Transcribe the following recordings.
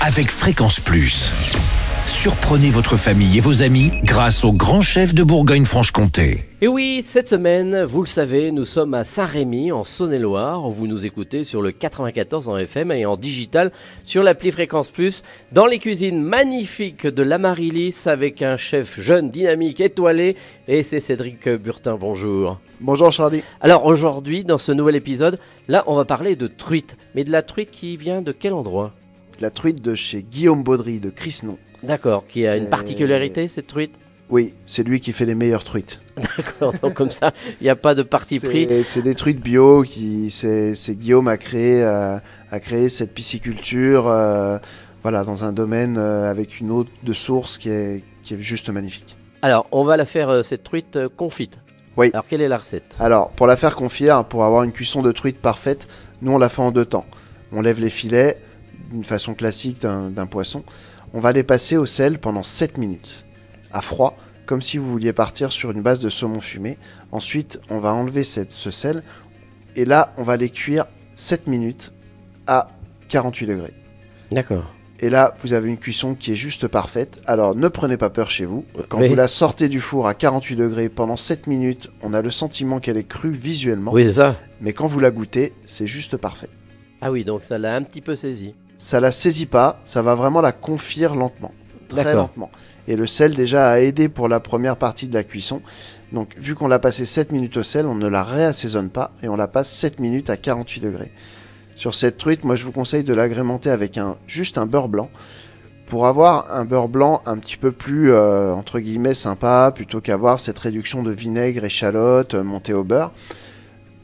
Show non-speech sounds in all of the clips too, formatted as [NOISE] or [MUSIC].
avec Fréquence Plus. Surprenez votre famille et vos amis grâce au grand chef de Bourgogne-Franche-Comté. Et oui, cette semaine, vous le savez, nous sommes à Saint-Rémy, en Saône-et-Loire. Vous nous écoutez sur le 94 en FM et en digital sur l'appli Fréquence Plus, dans les cuisines magnifiques de l'Amaryllis avec un chef jeune, dynamique, étoilé. Et c'est Cédric Burtin, bonjour. Bonjour Charlie. Alors aujourd'hui, dans ce nouvel épisode, là, on va parler de truite. Mais de la truite qui vient de quel endroit? La truite de chez Guillaume Baudry de Crisnon. D'accord, qui a une particularité, cette truite? Oui, c'est lui qui fait les meilleures truites. [LAUGHS] D'accord, donc comme ça, il n'y a pas de parti pris. C'est des truites bio qui c'est Guillaume a créé euh, a créé cette pisciculture euh, voilà dans un domaine euh, avec une eau de source qui est qui est juste magnifique. Alors, on va la faire, cette truite confite. Oui. Alors, quelle est la recette? Alors pour la faire confire, pour avoir une cuisson de truite parfaite, nous on la fait en deux temps. On lève les filets d'une façon classique d'un poisson. On va les passer au sel pendant 7 minutes à froid, comme si vous vouliez partir sur une base de saumon fumé. Ensuite, on va enlever cette- ce sel et là, on va les cuire 7 minutes à 48 degrés. D'accord. Et là, vous avez une cuisson qui est juste parfaite. Alors, ne prenez pas peur chez vous. Quand Oui. vous la sortez du four à 48 degrés pendant 7 minutes, on a le sentiment qu'elle est crue visuellement. Oui, c'est ça. Mais quand vous la goûtez, c'est juste parfait. Ah oui, donc ça l'a un petit peu saisi. Ça la saisit pas, ça va vraiment la confire lentement. Très lentement. Et le sel déjà a aidé pour la première partie de la cuisson. Donc vu qu'on l'a passé 7 minutes au sel, on ne la réassaisonne pas et on la passe 7 minutes à 48 degrés. Sur cette truite, moi je vous conseille de l'agrémenter avec un, juste un beurre blanc. Pour avoir un beurre blanc un petit peu plus, euh, entre guillemets, sympa, plutôt qu'avoir cette réduction de vinaigre, échalote, euh, montée au beurre,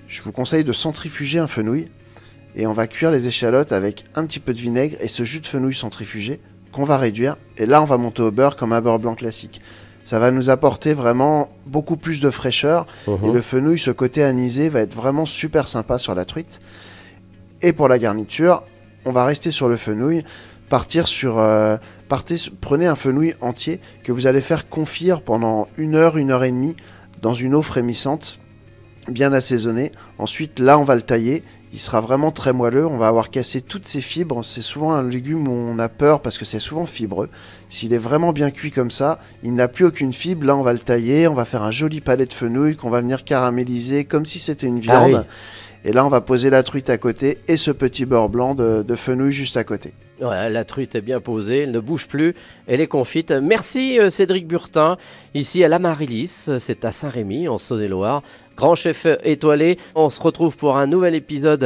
je vous conseille de centrifuger un fenouil. Et on va cuire les échalotes avec un petit peu de vinaigre et ce jus de fenouil centrifugé qu'on va réduire. Et là, on va monter au beurre comme un beurre blanc classique. Ça va nous apporter vraiment beaucoup plus de fraîcheur. Et Mhm. le fenouil, ce côté anisé, va être vraiment super sympa sur la truite. Et pour la garniture, on va rester sur le fenouil, partir sur, euh, partez, sur- prenez un fenouil entier que vous allez faire confire pendant une heure, une heure et demie dans une eau frémissante, bien assaisonnée. Ensuite, là, on va le tailler. Il sera vraiment très moelleux. On va avoir cassé toutes ses fibres. C'est souvent un légume où on a peur parce que c'est souvent fibreux. S'il est vraiment bien cuit comme ça, il n'a plus aucune fibre. Là, on va le tailler. On va faire un joli palais de fenouil qu'on va venir caraméliser comme si c'était une Ah viande. oui. Et là, on va poser la truite à côté et ce petit beurre blanc de, de fenouil juste à côté. Ouais, la truite est bien posée, elle ne bouge plus, elle est confite. Merci euh, Cédric Burtin, ici à l'Amaryllis, c'est à Saint-Rémy, en Saône-et-Loire. Grand chef étoilé, on se retrouve pour un nouvel épisode